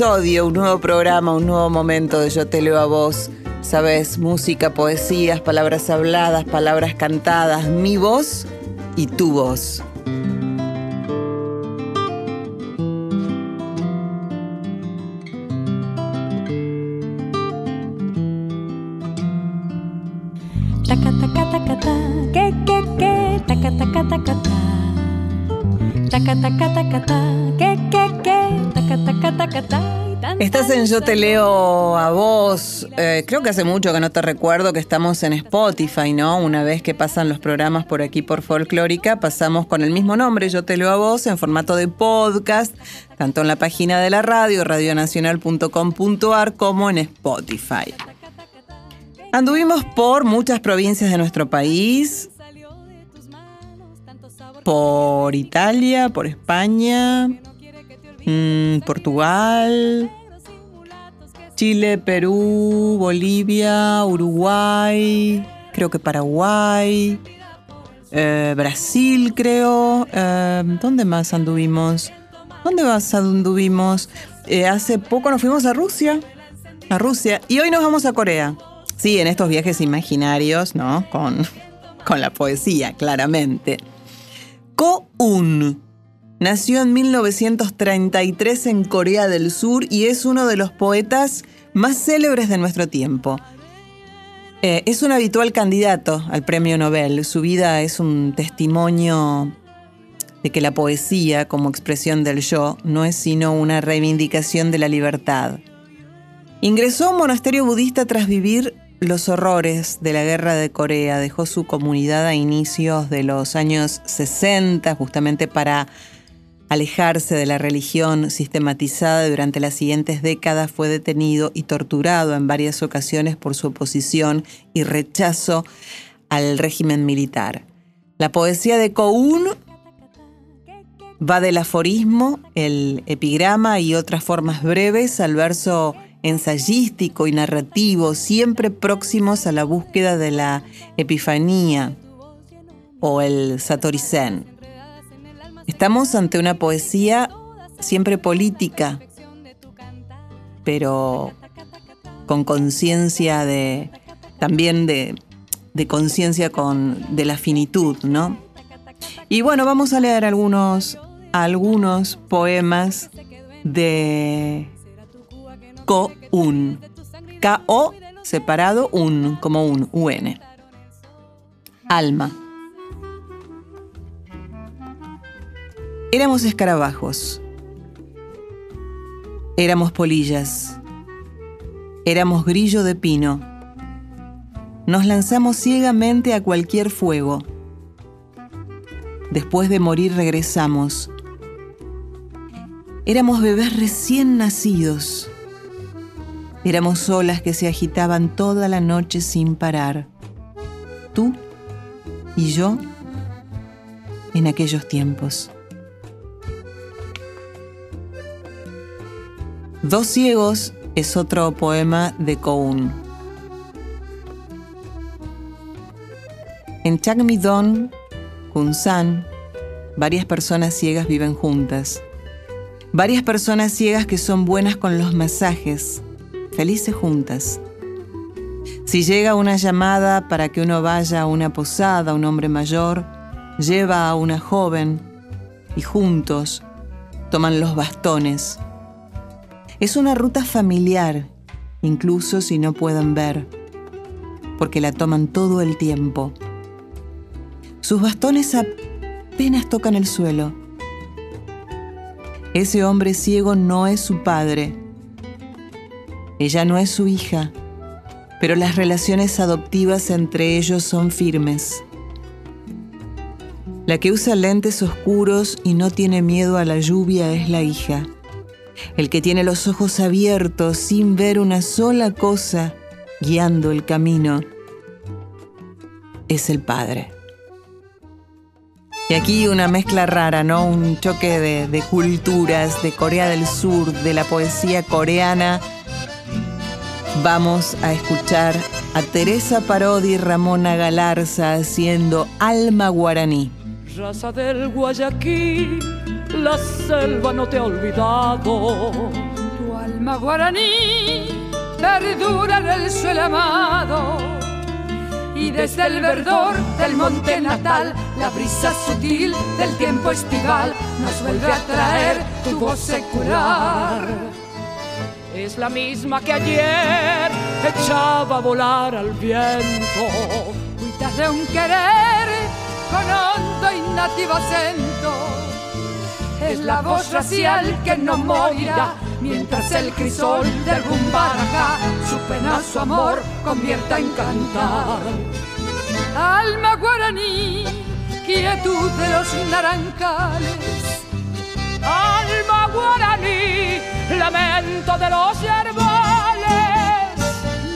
Un nuevo programa, un nuevo momento de Yo te leo a vos. Sabes, música, poesías, palabras habladas, palabras cantadas, mi voz y tu voz. Yo Te Leo a vos. Eh, creo que hace mucho que no te recuerdo que estamos en Spotify, ¿no? Una vez que pasan los programas por aquí por Folclórica, pasamos con el mismo nombre, Yo Te Leo a vos, en formato de podcast, tanto en la página de la radio, radionacional.com.ar, como en Spotify. Anduvimos por muchas provincias de nuestro país, por Italia, por España, mm, Portugal, Chile, Perú, Bolivia, Uruguay, creo que Paraguay, eh, Brasil, creo. Eh, ¿Dónde más anduvimos? ¿Dónde más anduvimos? Eh, hace poco nos fuimos a Rusia. A Rusia. Y hoy nos vamos a Corea. Sí, en estos viajes imaginarios, ¿no? Con, con la poesía, claramente. Ko-un. Nació en 1933 en Corea del Sur y es uno de los poetas más célebres de nuestro tiempo. Eh, es un habitual candidato al premio Nobel. Su vida es un testimonio de que la poesía, como expresión del yo, no es sino una reivindicación de la libertad. Ingresó a un monasterio budista tras vivir los horrores de la guerra de Corea. Dejó su comunidad a inicios de los años 60 justamente para alejarse de la religión sistematizada durante las siguientes décadas. Fue detenido y torturado en varias ocasiones por su oposición y rechazo al régimen militar. La poesía de Koun va del aforismo, el epigrama y otras formas breves al verso ensayístico y narrativo, siempre próximos a la búsqueda de la epifanía o el Satori Zen. Estamos ante una poesía siempre política, pero con conciencia de también de, conciencia con de la finitud, ¿no? Y bueno, vamos a leer algunos algunos poemas de Ko-un. K-O separado un, como un, UN. Alma. Éramos escarabajos. Éramos polillas. Éramos grillo de pino. Nos lanzamos ciegamente a cualquier fuego. Después de morir regresamos. Éramos bebés recién nacidos. Éramos olas que se agitaban toda la noche sin parar. Tú y yo en aquellos tiempos. Dos ciegos es otro poema de Koun. En Chagmidon, Kunsan, varias personas ciegas viven juntas. Varias personas ciegas que son buenas con los masajes, felices juntas. Si llega una llamada para que uno vaya a una posada, un hombre mayor lleva a una joven y juntos toman los bastones. Es una ruta familiar, incluso si no pueden ver, porque la toman todo el tiempo. Sus bastones apenas tocan el suelo. Ese hombre ciego no es su padre, ella no es su hija, pero las relaciones adoptivas entre ellos son firmes. La que usa lentes oscuros y no tiene miedo a la lluvia es la hija. El que tiene los ojos abiertos sin ver una sola cosa guiando el camino, es el Padre. Y aquí una mezcla rara, ¿no? Un choque de, culturas, de Corea del Sur, de la poesía coreana. Vamos a escuchar a Teresa Parodi y Ramona Galarza haciendo Alma Guaraní. Raza del Guayaquil, la selva no te ha olvidado. Tu alma guaraní perdura en el suelo amado y desde el verdor del monte natal, la brisa sutil del tiempo estival nos vuelve a traer tu voz secular. Es la misma que ayer echaba a volar al viento. Cuidas de un querer con hondo y nativo acento. Es la voz racial que no morirá mientras el crisol del rumbaraca su pena, su amor convierta en cantar. Alma guaraní, quietud de los naranjales. Alma guaraní, lamento de los yerbales.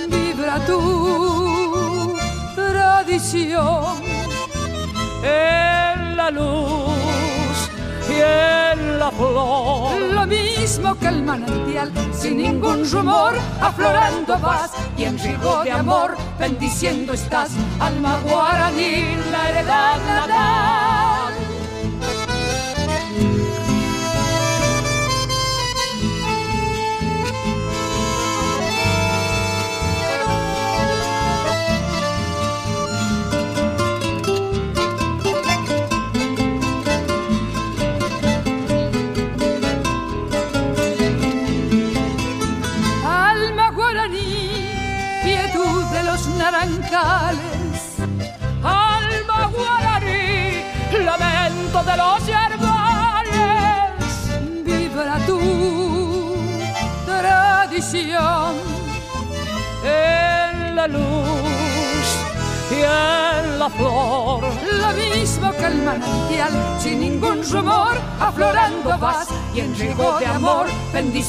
Vibra tu tradición en la luz la flor. Lo mismo que el manantial, sin ningún rumor, aflorando vas y en rigo de amor, bendiciendo estás, alma guaraní, la heredad natal. naranjales.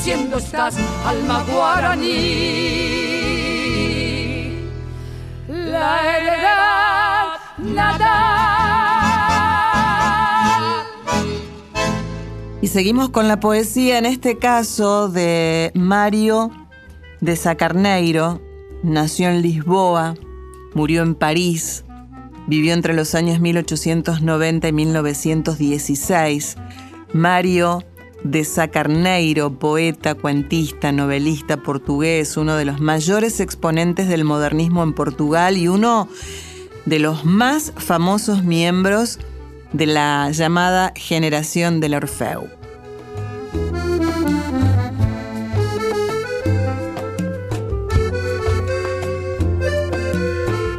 Bendiciendo estás, alma guaraní la heredad natal. Y seguimos con la poesía, en este caso de Mario de Sacarneiro. Nació en Lisboa, murió en París, vivió entre los años 1890 y 1916. Mario de Sacarneiro, poeta, cuentista, novelista portugués, uno de los mayores exponentes del modernismo en Portugal y uno de los más famosos miembros de la llamada generación del Orfeu.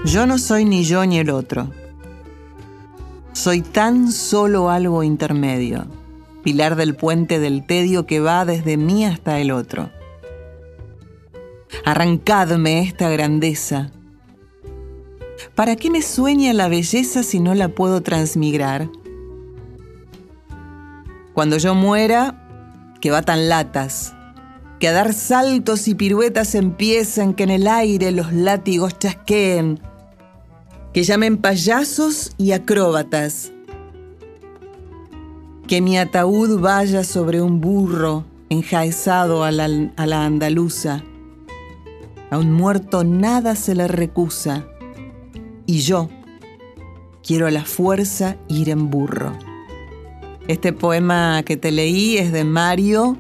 Yo no soy ni yo ni el otro. Soy tan solo algo intermedio pilar del puente del tedio que va desde mí hasta el otro. Arrancadme esta grandeza. ¿Para qué me sueña la belleza si no la puedo transmigrar? Cuando yo muera, que batan latas, que a dar saltos y piruetas empiezan, que en el aire los látigos chasqueen, que llamen payasos y acróbatas, que mi ataúd vaya sobre un burro enjaezado a la, a la andaluza. A un muerto nada se le recusa. Y yo quiero a la fuerza ir en burro. Este poema que te leí es de Mario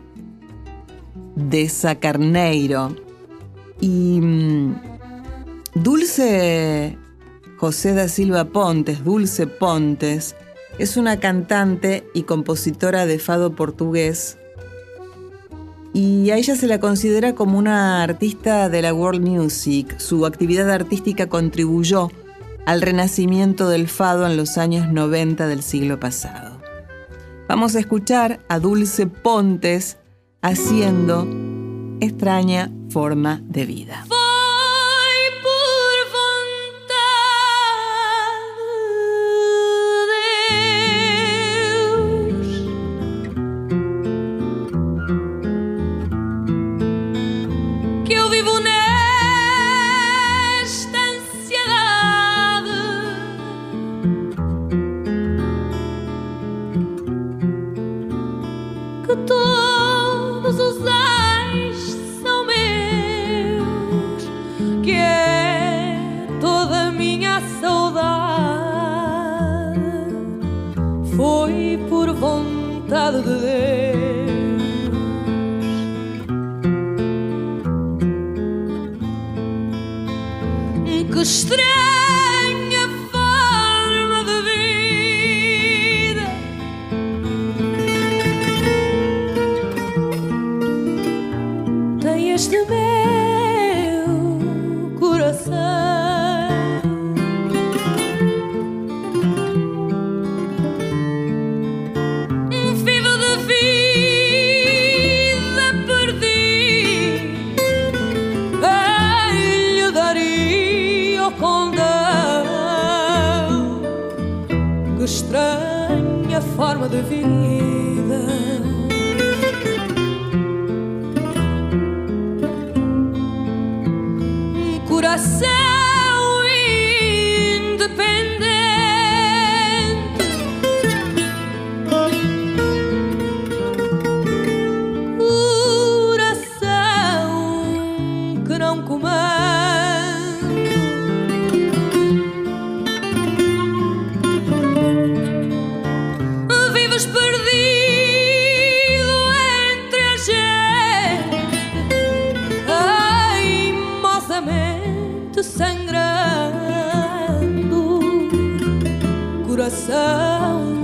de Sacarneiro. Y mm, Dulce José da Silva Pontes, Dulce Pontes, es una cantante y compositora de fado portugués y a ella se la considera como una artista de la world music. Su actividad artística contribuyó al renacimiento del fado en los años 90 del siglo pasado. Vamos a escuchar a Dulce Pontes haciendo extraña forma de vida. Aimosamente sangrando. Coração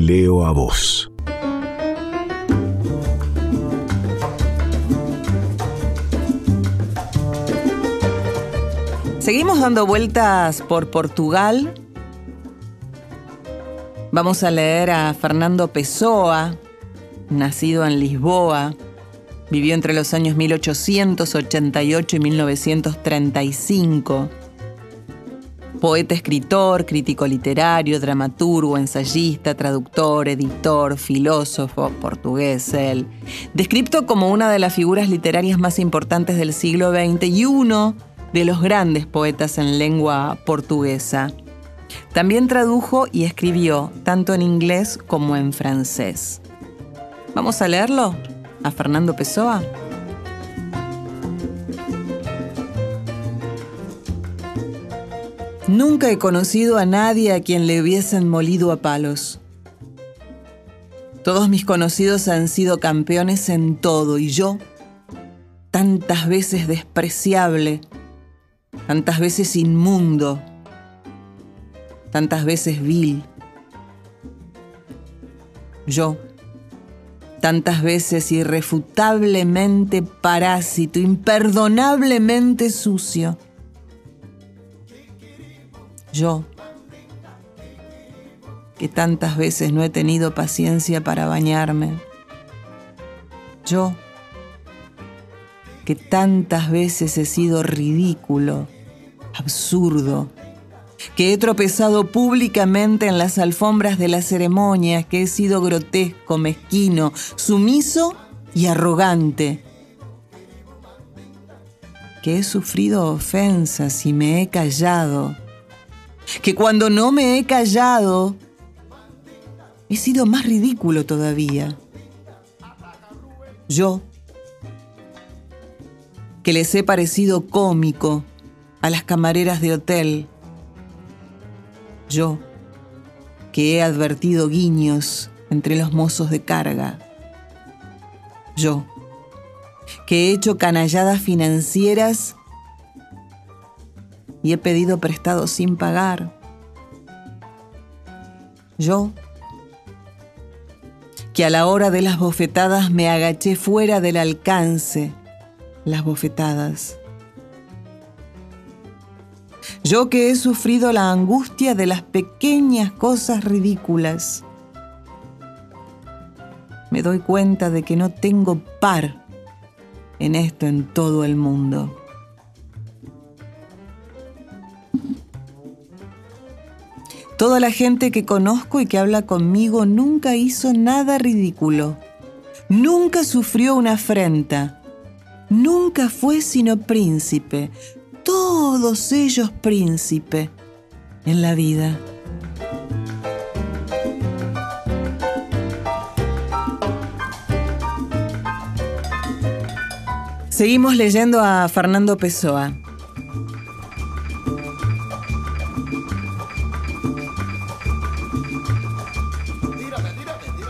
leo a vos. Seguimos dando vueltas por Portugal. Vamos a leer a Fernando Pessoa, nacido en Lisboa. Vivió entre los años 1888 y 1935. Poeta, escritor, crítico literario, dramaturgo, ensayista, traductor, editor, filósofo, portugués él. Descripto como una de las figuras literarias más importantes del siglo XX y uno de los grandes poetas en lengua portuguesa. También tradujo y escribió tanto en inglés como en francés. ¿Vamos a leerlo? ¿A Fernando Pessoa? Nunca he conocido a nadie a quien le hubiesen molido a palos. Todos mis conocidos han sido campeones en todo y yo, tantas veces despreciable, tantas veces inmundo, tantas veces vil. Yo, tantas veces irrefutablemente parásito, imperdonablemente sucio. Yo, que tantas veces no he tenido paciencia para bañarme. Yo, que tantas veces he sido ridículo, absurdo, que he tropezado públicamente en las alfombras de las ceremonias, que he sido grotesco, mezquino, sumiso y arrogante, que he sufrido ofensas y me he callado, que cuando no me he callado, he sido más ridículo todavía. Yo, que les he parecido cómico a las camareras de hotel. Yo, que he advertido guiños entre los mozos de carga. Yo, que he hecho canalladas financieras y he pedido prestado sin pagar. Yo, que a la hora de las bofetadas me agaché fuera del alcance las bofetadas. Yo que he sufrido la angustia de las pequeñas cosas ridículas. Me doy cuenta de que no tengo par en esto en todo el mundo. Toda la gente que conozco y que habla conmigo nunca hizo nada ridículo. Nunca sufrió una afrenta. Nunca fue sino príncipe. Todos ellos príncipe en la vida. Seguimos leyendo a Fernando Pessoa.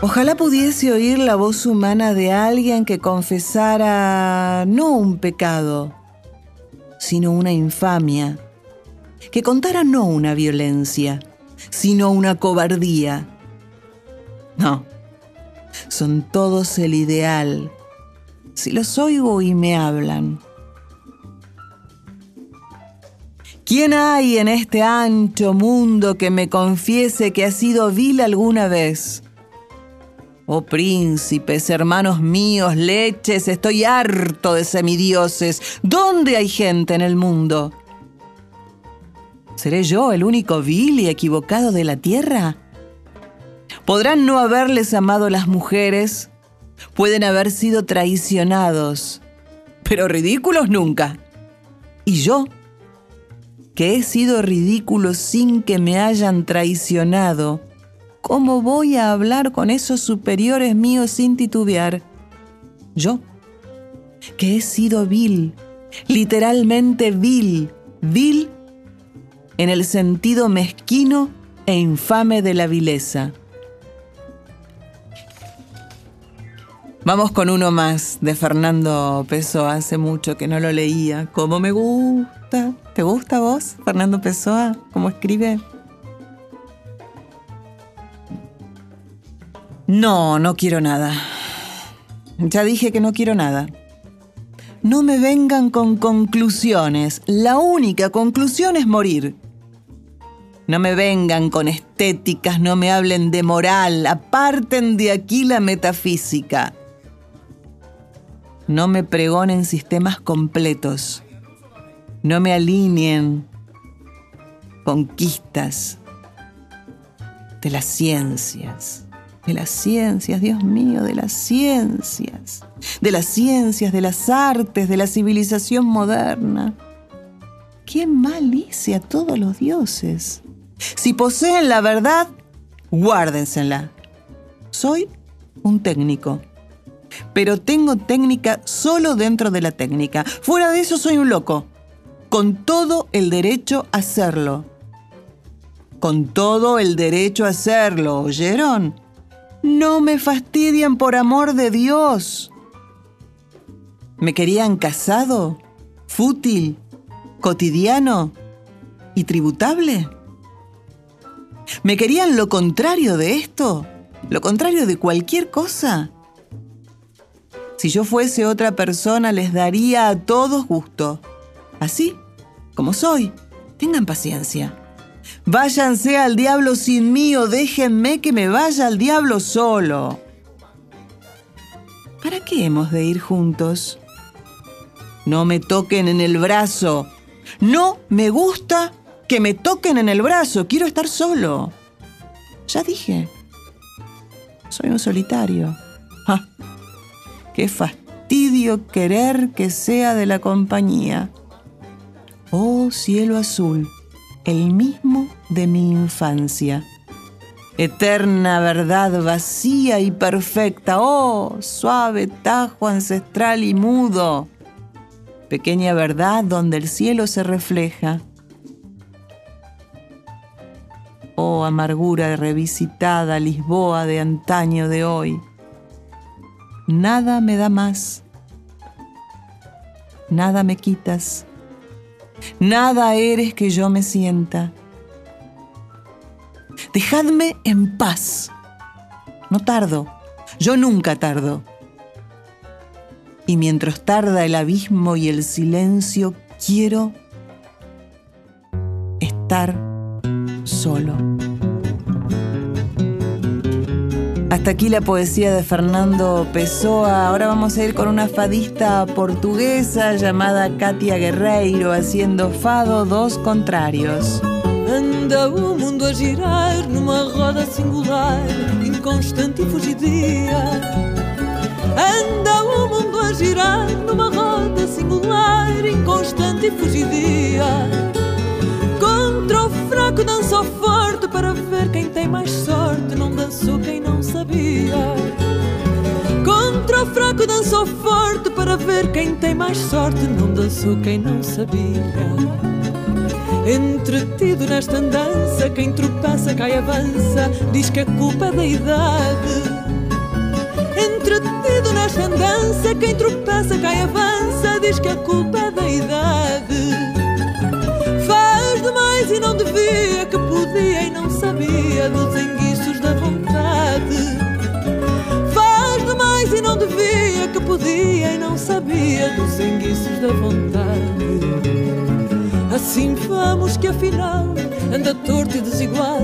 Ojalá pudiese oír la voz humana de alguien que confesara no un pecado, sino una infamia, que contara no una violencia, sino una cobardía. No, son todos el ideal, si los oigo y me hablan. ¿Quién hay en este ancho mundo que me confiese que ha sido vil alguna vez? Oh príncipes, hermanos míos, leches, estoy harto de semidioses. ¿Dónde hay gente en el mundo? ¿Seré yo el único vil y equivocado de la tierra? ¿Podrán no haberles amado las mujeres? Pueden haber sido traicionados, pero ridículos nunca. ¿Y yo? Que he sido ridículo sin que me hayan traicionado ¿Cómo voy a hablar con esos superiores míos sin titubear? Yo, que he sido vil, literalmente vil, vil en el sentido mezquino e infame de la vileza. Vamos con uno más de Fernando Pessoa, hace mucho que no lo leía. ¿Cómo me gusta? ¿Te gusta vos, Fernando Pessoa? ¿Cómo escribe? No, no quiero nada. Ya dije que no quiero nada. No me vengan con conclusiones. La única conclusión es morir. No me vengan con estéticas, no me hablen de moral, aparten de aquí la metafísica. No me pregonen sistemas completos. No me alineen conquistas de las ciencias de las ciencias, Dios mío, de las ciencias, de las ciencias, de las artes, de la civilización moderna. ¿Qué mal hice a todos los dioses? Si poseen la verdad, guárdensela. Soy un técnico, pero tengo técnica solo dentro de la técnica. Fuera de eso soy un loco, con todo el derecho a hacerlo. Con todo el derecho a hacerlo, ¿oyeron? No me fastidian por amor de Dios. ¿Me querían casado, fútil, cotidiano y tributable? ¿Me querían lo contrario de esto? ¿Lo contrario de cualquier cosa? Si yo fuese otra persona les daría a todos gusto. Así, como soy. Tengan paciencia. Váyanse al diablo sin mí o déjenme que me vaya al diablo solo. ¿Para qué hemos de ir juntos? No me toquen en el brazo. No me gusta que me toquen en el brazo. Quiero estar solo. Ya dije. Soy un solitario. ¡Ah! ¡Qué fastidio querer que sea de la compañía! Oh cielo azul el mismo de mi infancia. Eterna verdad vacía y perfecta, oh suave tajo ancestral y mudo. Pequeña verdad donde el cielo se refleja. Oh amargura revisitada, Lisboa de antaño de hoy. nada me da más. Nada me quitas. Nada eres que yo me sienta. Dejadme en paz. No tardo. Yo nunca tardo. Y mientras tarda el abismo y el silencio, quiero estar solo. Hasta aquí la poesía de Fernando Pessoa. Ahora vamos a ir con una fadista portuguesa llamada Katia Guerreiro haciendo fado dos contrarios. Anda o mundo a girar numa roda singular, inconstante e fugidia. Anda o mundo a girar numa roda singular, inconstante e fugidia. Contra o fraco dançou forte para ver quem tem mais dançou quem não sabia. Contra o fraco dançou forte para ver quem tem mais sorte, não dançou quem não sabia. Entretido nesta andança, quem tropeça cai avança, diz que a culpa é da idade. Entretido nesta andança, quem tropeça cai avança, diz que a culpa é da idade. Faz demais e não devia, que podia e não sabia dos sabia dos enguiços da vontade. Assim vamos que afinal anda torto e desigual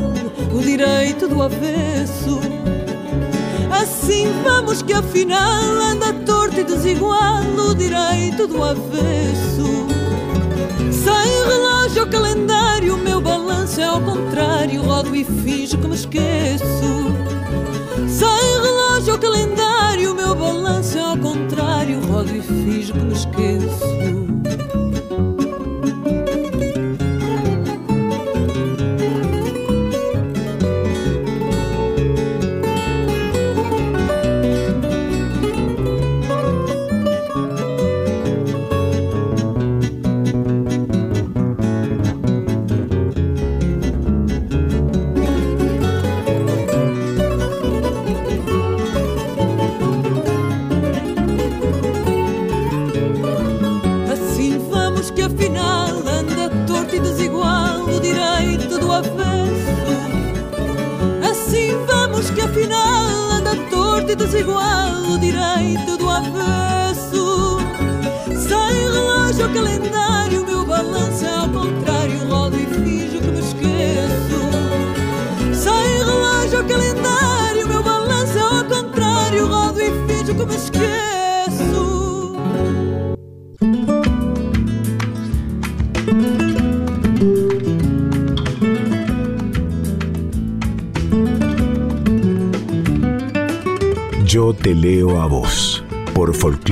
o direito do avesso. Assim vamos que afinal anda torto e desigual o direito do avesso. Sem relógio ou calendário, o meu balanço é ao contrário, rodo e finjo que me esqueço. Relógio ou calendário, o meu balanço é ao contrário, rodo e finjo que me esqueço.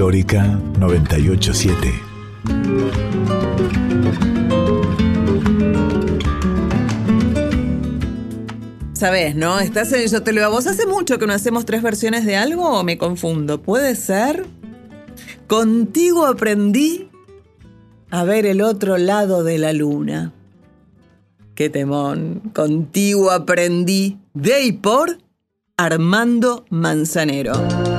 Folclórica 987. Sabes, ¿no? Estás en Yo te leo a vos. ¿Hace mucho que no hacemos tres versiones de algo o me confundo? ¿Puede ser? Contigo aprendí a ver el otro lado de la luna. Qué temón. Contigo aprendí de y por Armando Manzanero.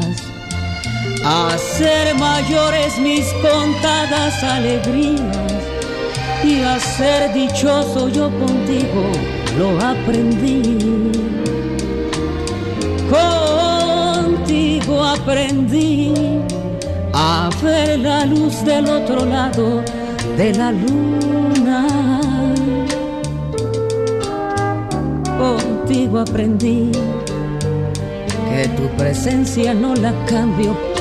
a ser mayores mis contadas alegrías y a ser dichoso yo contigo lo aprendí. Contigo aprendí a ver la luz del otro lado de la luna. Contigo aprendí que tu presencia no la cambio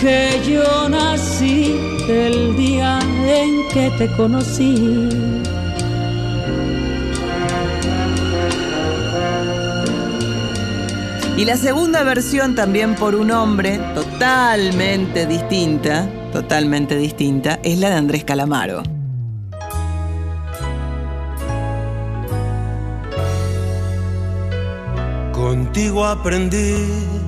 que yo nací el día en que te conocí. Y la segunda versión también por un hombre totalmente distinta, totalmente distinta, es la de Andrés Calamaro. Contigo aprendí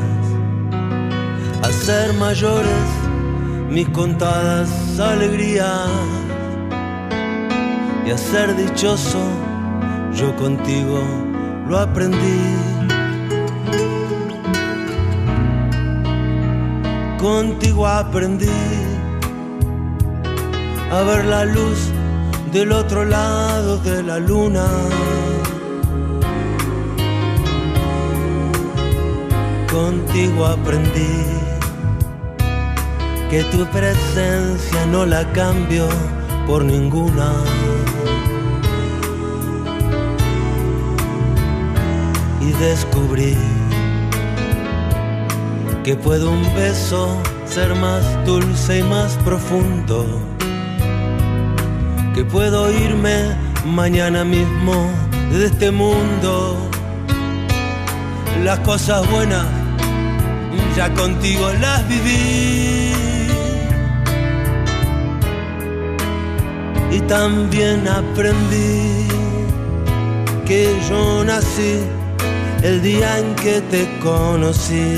a ser mayores mis contadas alegrías y a ser dichoso yo contigo lo aprendí. Contigo aprendí a ver la luz del otro lado de la luna. Contigo aprendí que tu presencia no la cambio por ninguna. Y descubrí que puede un beso ser más dulce y más profundo. Que puedo irme mañana mismo de este mundo. Las cosas buenas ya contigo las viví. También aprendí que yo nací el día en que te conocí.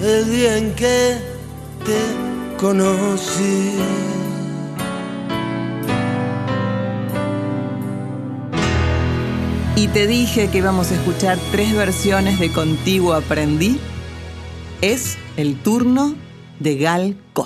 el día en que te conocí. Y te dije que íbamos a escuchar tres versiones de Contigo Aprendí. Es el turno de Gal Costa.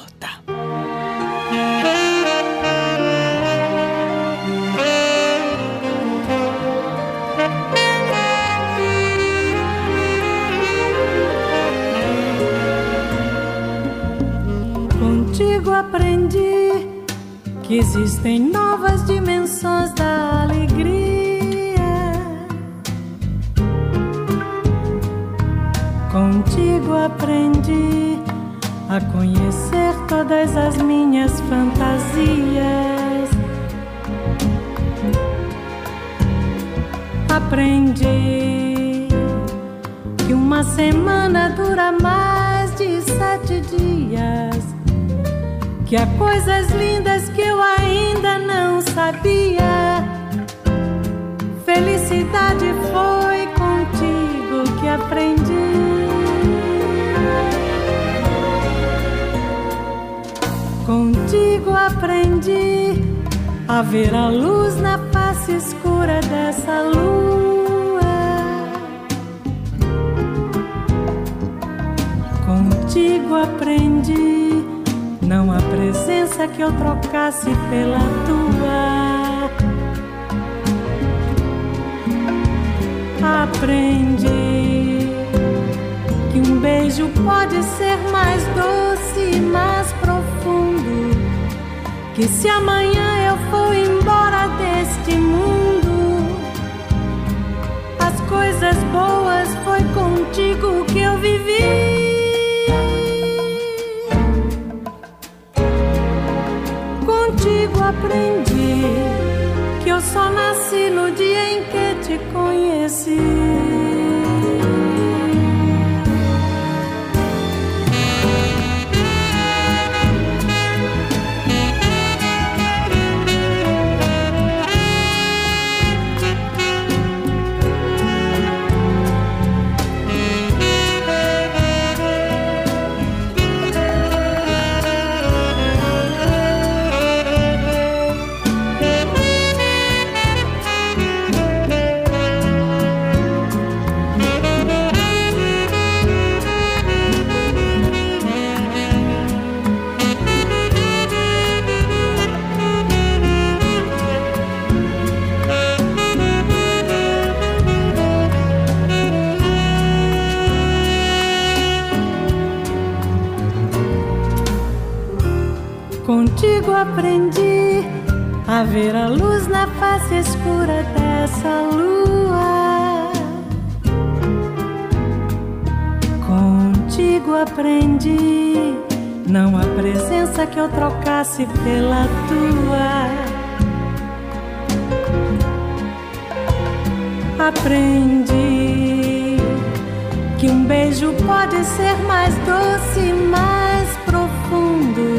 Que existem novas dimensões da alegria. Contigo aprendi a conhecer todas as minhas fantasias. Aprendi que uma semana dura mais de sete dias. Que há coisas lindas que eu ainda não sabia. Felicidade foi contigo que aprendi. Contigo aprendi a ver a luz na face escura dessa lua. Contigo aprendi presença que eu trocasse pela tua. Aprendi que um beijo pode ser mais doce e mais profundo. Que se amanhã eu for embora deste mundo, as coisas boas foi contigo que eu vivi. Aprendi que eu só nasci no dia em que te conheci. Ver a luz na face escura dessa lua. Contigo aprendi não há presença que eu trocasse pela tua. Aprendi que um beijo pode ser mais doce mais profundo.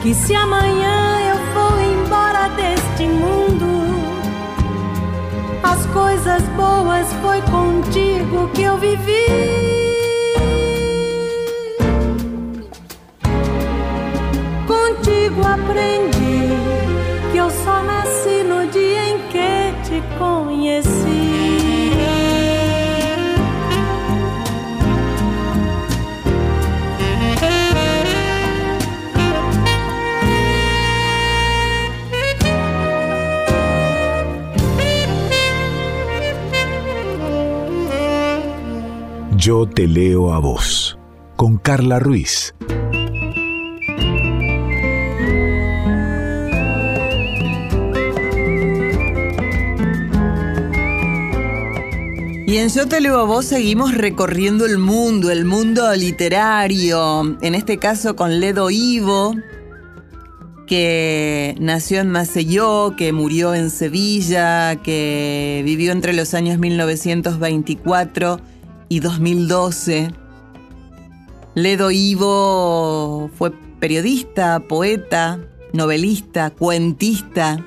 Que se amanhã deste mundo, as coisas boas foi contigo que eu vivi. Contigo aprendi que eu só nasci no dia em que te conheci. Yo te leo a vos, con Carla Ruiz. Y en Yo te leo a vos seguimos recorriendo el mundo, el mundo literario, en este caso con Ledo Ivo, que nació en Maceió, que murió en Sevilla, que vivió entre los años 1924 y 2012. Ledo Ivo fue periodista, poeta, novelista, cuentista,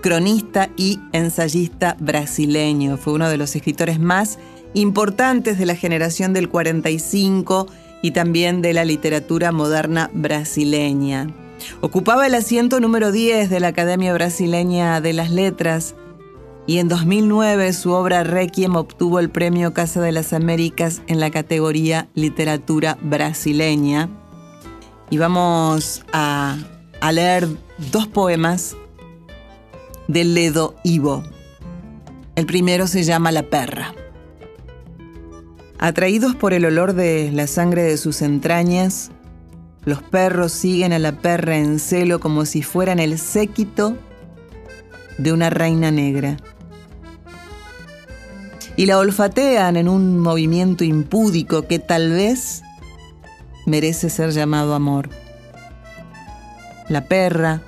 cronista y ensayista brasileño. Fue uno de los escritores más importantes de la generación del 45 y también de la literatura moderna brasileña. Ocupaba el asiento número 10 de la Academia Brasileña de las Letras y en 2009 su obra Requiem obtuvo el premio Casa de las Américas en la categoría Literatura Brasileña. Y vamos a, a leer dos poemas de Ledo Ivo. El primero se llama La perra. Atraídos por el olor de la sangre de sus entrañas, Los perros siguen a la perra en celo como si fueran el séquito de una reina negra. Y la olfatean en un movimiento impúdico que tal vez merece ser llamado amor. La perra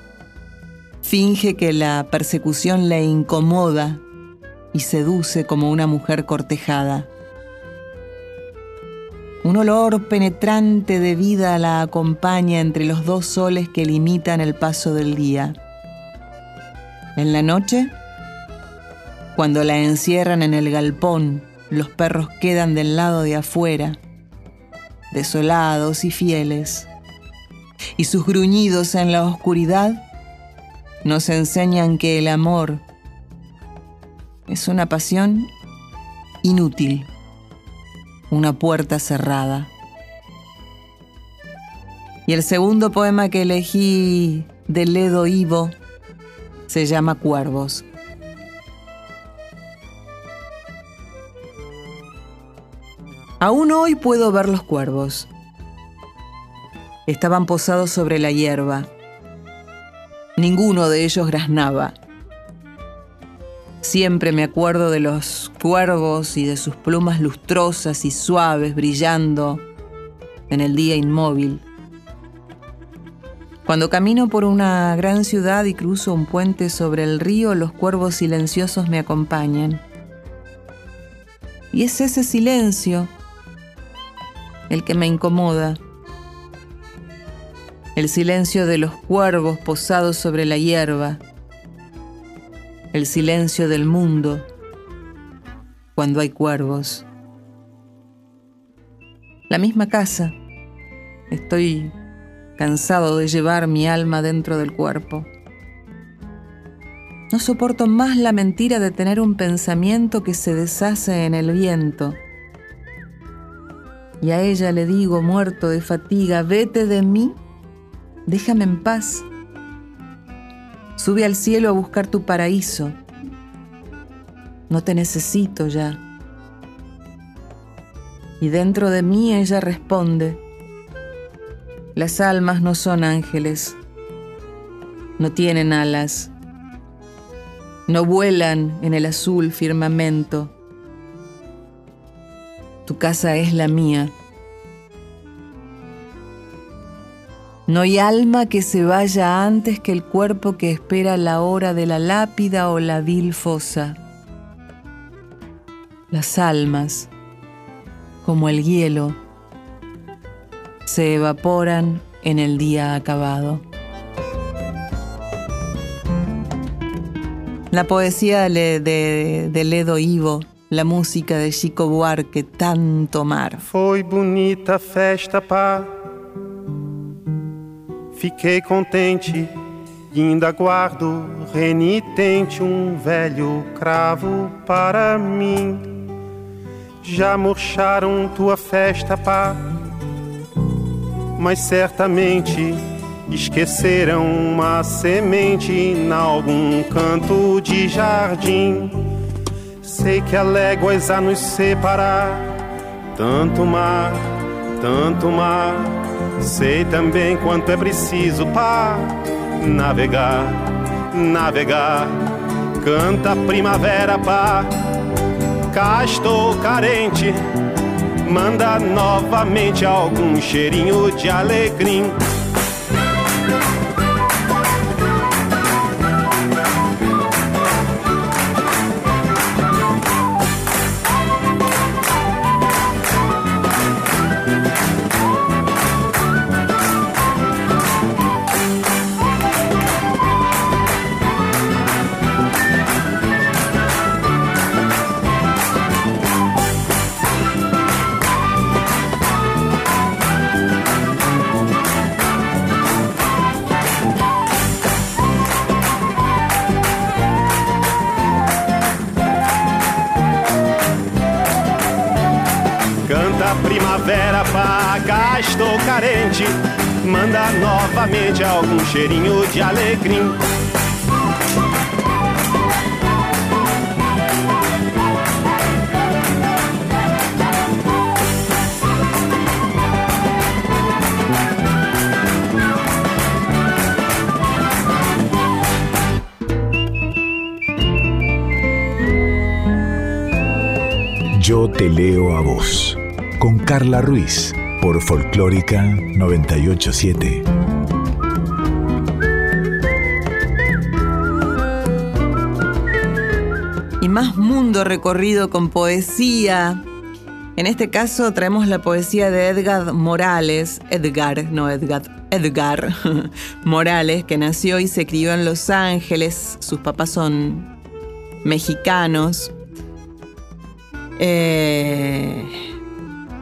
finge que la persecución le incomoda y seduce como una mujer cortejada. Un olor penetrante de vida la acompaña entre los dos soles que limitan el paso del día. En la noche, cuando la encierran en el galpón, los perros quedan del lado de afuera, desolados y fieles, y sus gruñidos en la oscuridad nos enseñan que el amor es una pasión inútil, una puerta cerrada. Y el segundo poema que elegí de Ledo Ivo se llama Cuervos. Aún hoy puedo ver los cuervos. Estaban posados sobre la hierba. Ninguno de ellos graznaba. Siempre me acuerdo de los cuervos y de sus plumas lustrosas y suaves brillando en el día inmóvil. Cuando camino por una gran ciudad y cruzo un puente sobre el río, los cuervos silenciosos me acompañan. Y es ese silencio el que me incomoda. El silencio de los cuervos posados sobre la hierba el silencio del mundo cuando hay cuervos. La misma casa. Estoy cansado de llevar mi alma dentro del cuerpo. No soporto más la mentira de tener un pensamiento que se deshace en el viento. Y a ella le digo, muerto de fatiga, vete de mí, déjame en paz. Sube al cielo a buscar tu paraíso. No te necesito ya. Y dentro de mí ella responde, las almas no son ángeles, no tienen alas, no vuelan en el azul firmamento. Tu casa es la mía. No hay alma que se vaya antes que el cuerpo que espera la hora de la lápida o la vil fosa. Las almas, como el hielo, se evaporan en el día acabado. La poesía de, de, Ledo Ivo, la música de Chico Buarque, tanto mar. Foi bonita festa, pa Fiquei contente e ainda guardo renitente um velho cravo para mim. Já murcharam tua festa, pá, mas certamente esqueceram uma semente em algum canto de jardim. Sei que há léguas a nos separar, tanto mar, tanto mar Sei também quanto é preciso para navegar, navegar. Canta primavera, pá. Cá estou carente. Manda novamente algum cheirinho de alegria. manda novamente algum cheirinho de alecrim. Yo te leo a vos, con Carla Ruiz por Folclórica 987. Y más mundo recorrido con poesía. En este caso traemos la poesía de Edgar Morales, Edgar, no Edgar, Edgar Morales, que nació y se crió en Los Ángeles. Sus papás son mexicanos. Eh,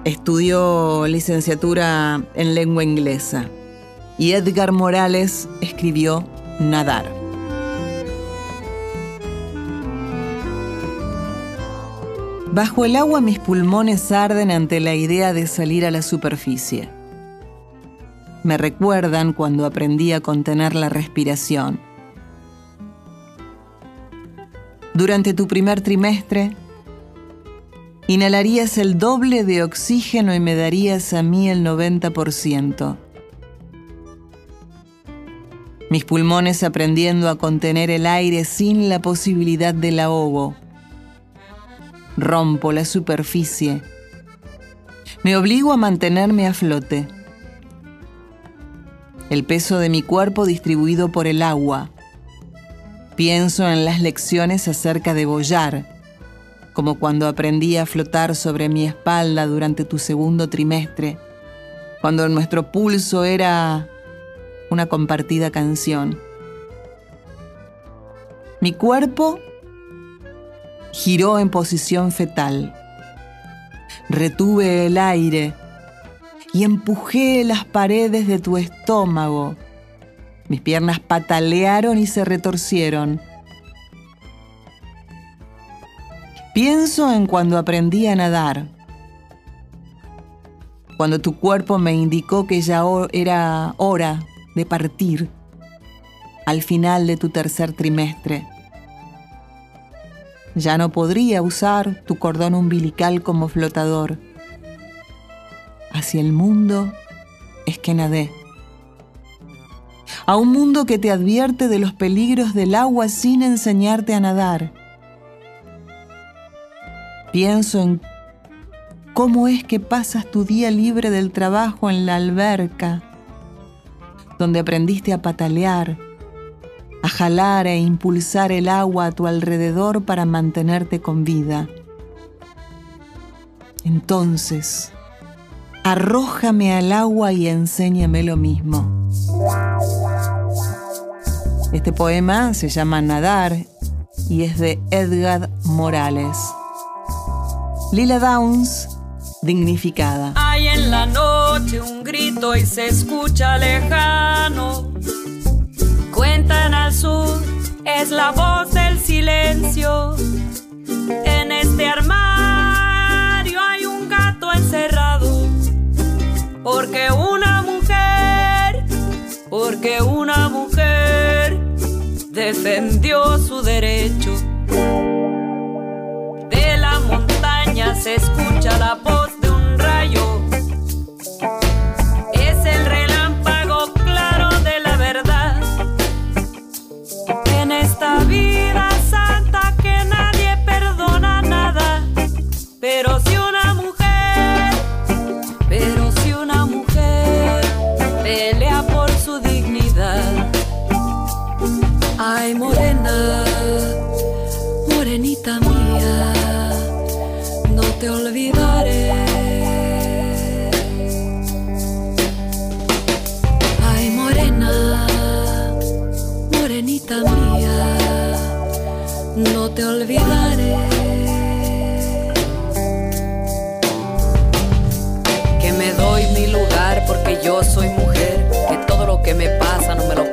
estudió licenciatura en lengua inglesa. Y Edgar Morales escribió Nadar. Bajo el agua mis pulmones arden ante la idea de salir a la superficie. Me recuerdan cuando aprendí a contener la respiración. Durante tu primer trimestre, inhalarías el doble de oxígeno y me darías a mí el 90%. Mis pulmones aprendiendo a contener el aire sin la posibilidad del ahogo rompo la superficie. Me obligo a mantenerme a flote. El peso de mi cuerpo distribuido por el agua. Pienso en las lecciones acerca de bollar, como cuando aprendí a flotar sobre mi espalda durante tu segundo trimestre, cuando nuestro pulso era una compartida canción. Mi cuerpo giró en posición fetal. Retuve el aire y empujé las paredes de tu estómago. Mis piernas patalearon y se retorcieron. Pienso en cuando aprendí a nadar, cuando tu cuerpo me indicó que ya era hora de partir al final de tu tercer trimestre. Ya no podría usar tu cordón umbilical como flotador. Hacia el mundo es que nadé. A un mundo que te advierte de los peligros del agua sin enseñarte a nadar. Pienso en cómo es que pasas tu día libre del trabajo en la alberca, donde aprendiste a patalear, a jalar e impulsar el agua a tu alrededor para mantenerte con vida. Entonces, arrójame al agua y enséñame lo mismo. Este poema se llama Nadar y es de Edgar Morales. Lila Downs, dignificada. Hay en la noche un grito y se escucha lejano cuentan al sur es la voz del silencio. En este armario hay un gato encerrado. Porque una mujer, porque una mujer defendió su derecho. Escucha la voz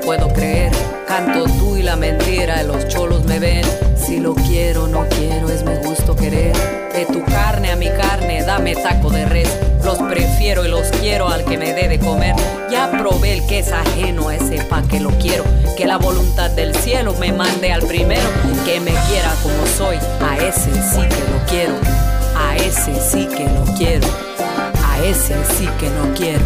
puedo creer. Canto tú y la mentira, los cholos me ven. Si lo quiero, no quiero, es mi gusto querer. De tu carne a mi carne, dame taco de res. Los prefiero y los quiero al que me dé de comer. Ya probé el que es ajeno a ese pa' que lo quiero. Que la voluntad del cielo me mande al primero. Que me quiera como soy. A ese sí que lo quiero. A ese sí que lo quiero. A ese sí que no quiero.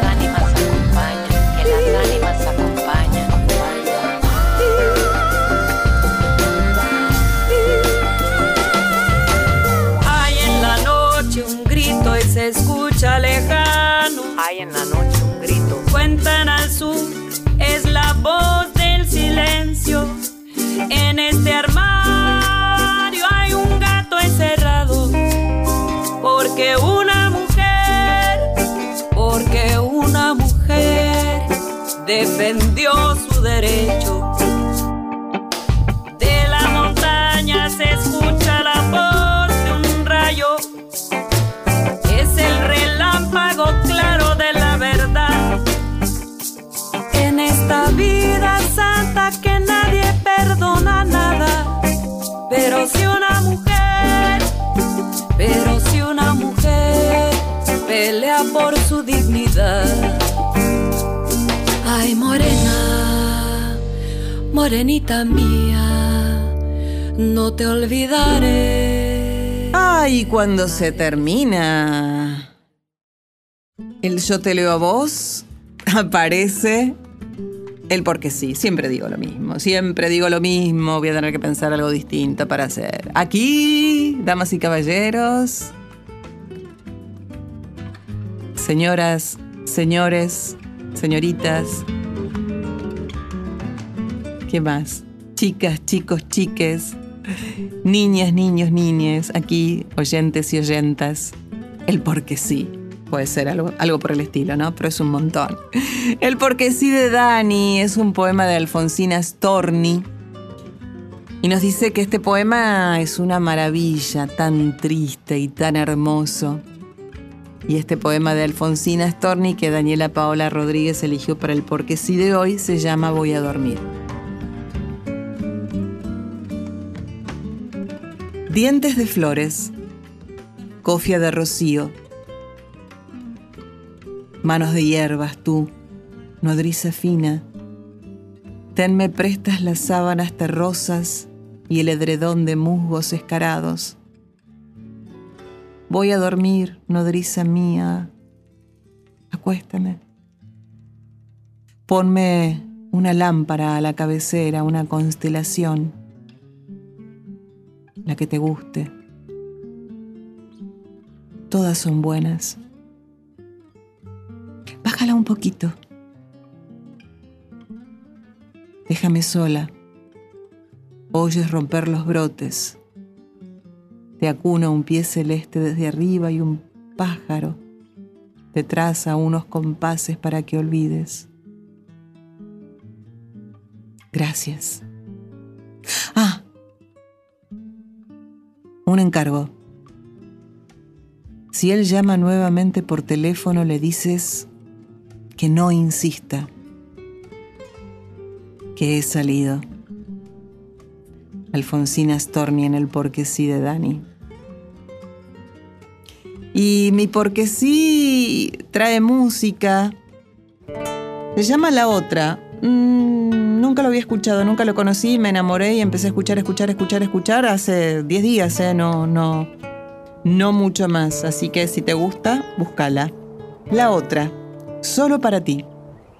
En este armario hay un gato encerrado. Porque una mujer, porque una mujer defendió su derecho. Dignidad. Ay, morena, morenita mía, no te olvidaré. Ay, cuando se termina. El yo te leo a vos aparece el porque sí. Siempre digo lo mismo. Siempre digo lo mismo. Voy a tener que pensar algo distinto para hacer. Aquí, damas y caballeros. Señoras, señores, señoritas. ¿Qué más? Chicas, chicos, chiques. Niñas, niños, niñes. Aquí, oyentes y oyentas. El porque sí. Puede ser algo, algo por el estilo, ¿no? Pero es un montón. El porque sí de Dani es un poema de Alfonsina Storni. Y nos dice que este poema es una maravilla, tan triste y tan hermoso. Y este poema de Alfonsina Storni que Daniela Paola Rodríguez eligió para el porque sí de hoy se llama Voy a dormir. Dientes de flores, cofia de rocío, manos de hierbas tú, nodriza fina, tenme prestas las sábanas terrosas y el edredón de musgos escarados. Voy a dormir, nodriza mía, acuéstame. Ponme una lámpara a la cabecera, una constelación, la que te guste. Todas son buenas. Bájala un poquito. Déjame sola. Oyes romper los brotes. Te acuna un pie celeste desde arriba y un pájaro te traza unos compases para que olvides. Gracias. Ah, un encargo. Si él llama nuevamente por teléfono, le dices que no insista, que he salido. Alfonsina Storni en el porque sí de Dani. Y mi porque sí trae música. Se llama La Otra. Mm, nunca lo había escuchado, nunca lo conocí, me enamoré y empecé a escuchar, escuchar, escuchar, escuchar hace 10 días, ¿eh? No, no, no mucho más. Así que si te gusta, búscala. La Otra. Solo para ti.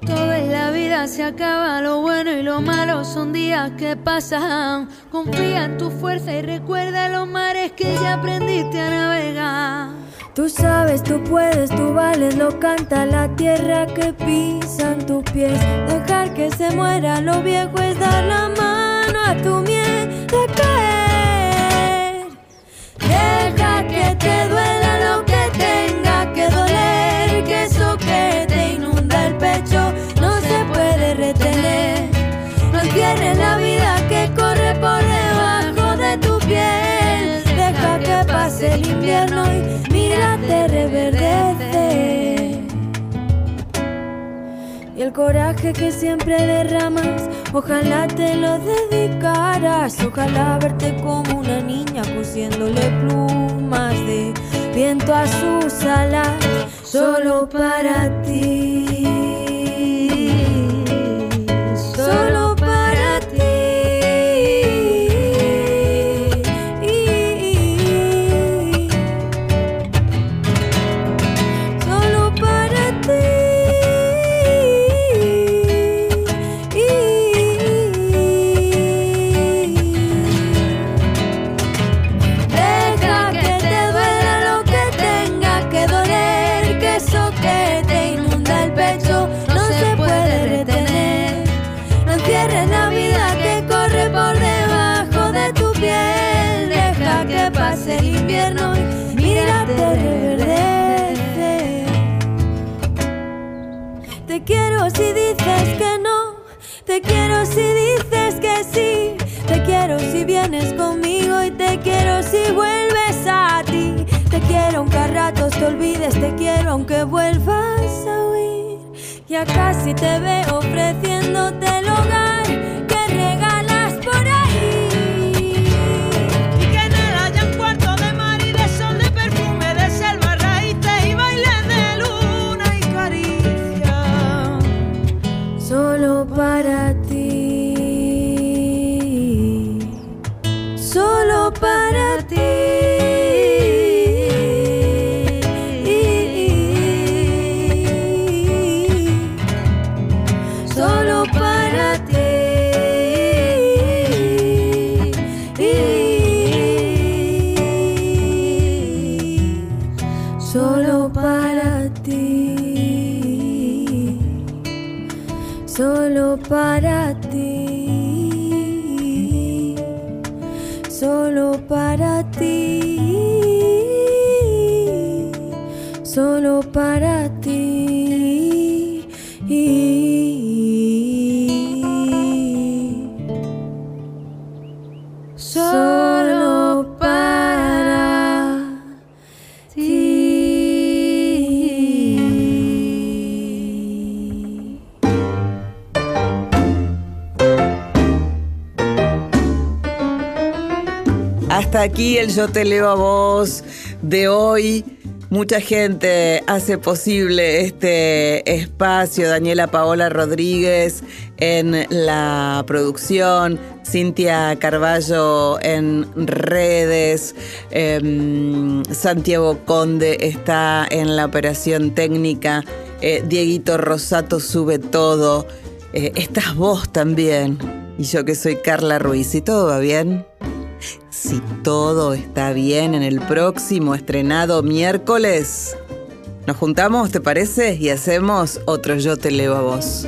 Todo en la vida se acaba, lo bueno y lo malo son días que pasan. Confía en tu fuerza y recuerda los mares que ya aprendiste a navegar. Tú sabes, tú puedes, tú vales, lo canta la tierra que pisan tus pies. Dejar que se muera lo viejo es dar la mano a tu miedo caer. Deja que te duela Y el coraje que siempre derramas, ojalá te lo dedicaras. Ojalá verte como una niña cosiéndole plumas de viento a sus alas, solo para ti. Solo para ti. Solo para ti. Solo para ti. Aquí el Yo Te Leo a Vos de hoy. Mucha gente hace posible este espacio. Daniela Paola Rodríguez en la producción, Cintia Carballo en redes, em, Santiago Conde está en la operación técnica, eh, Dieguito Rosato sube todo. Eh, estás vos también. Y yo que soy Carla Ruiz. ¿Y todo va bien? Si todo está bien en el próximo estrenado miércoles, nos juntamos, ¿te parece? Y hacemos otro Yo te leo a vos.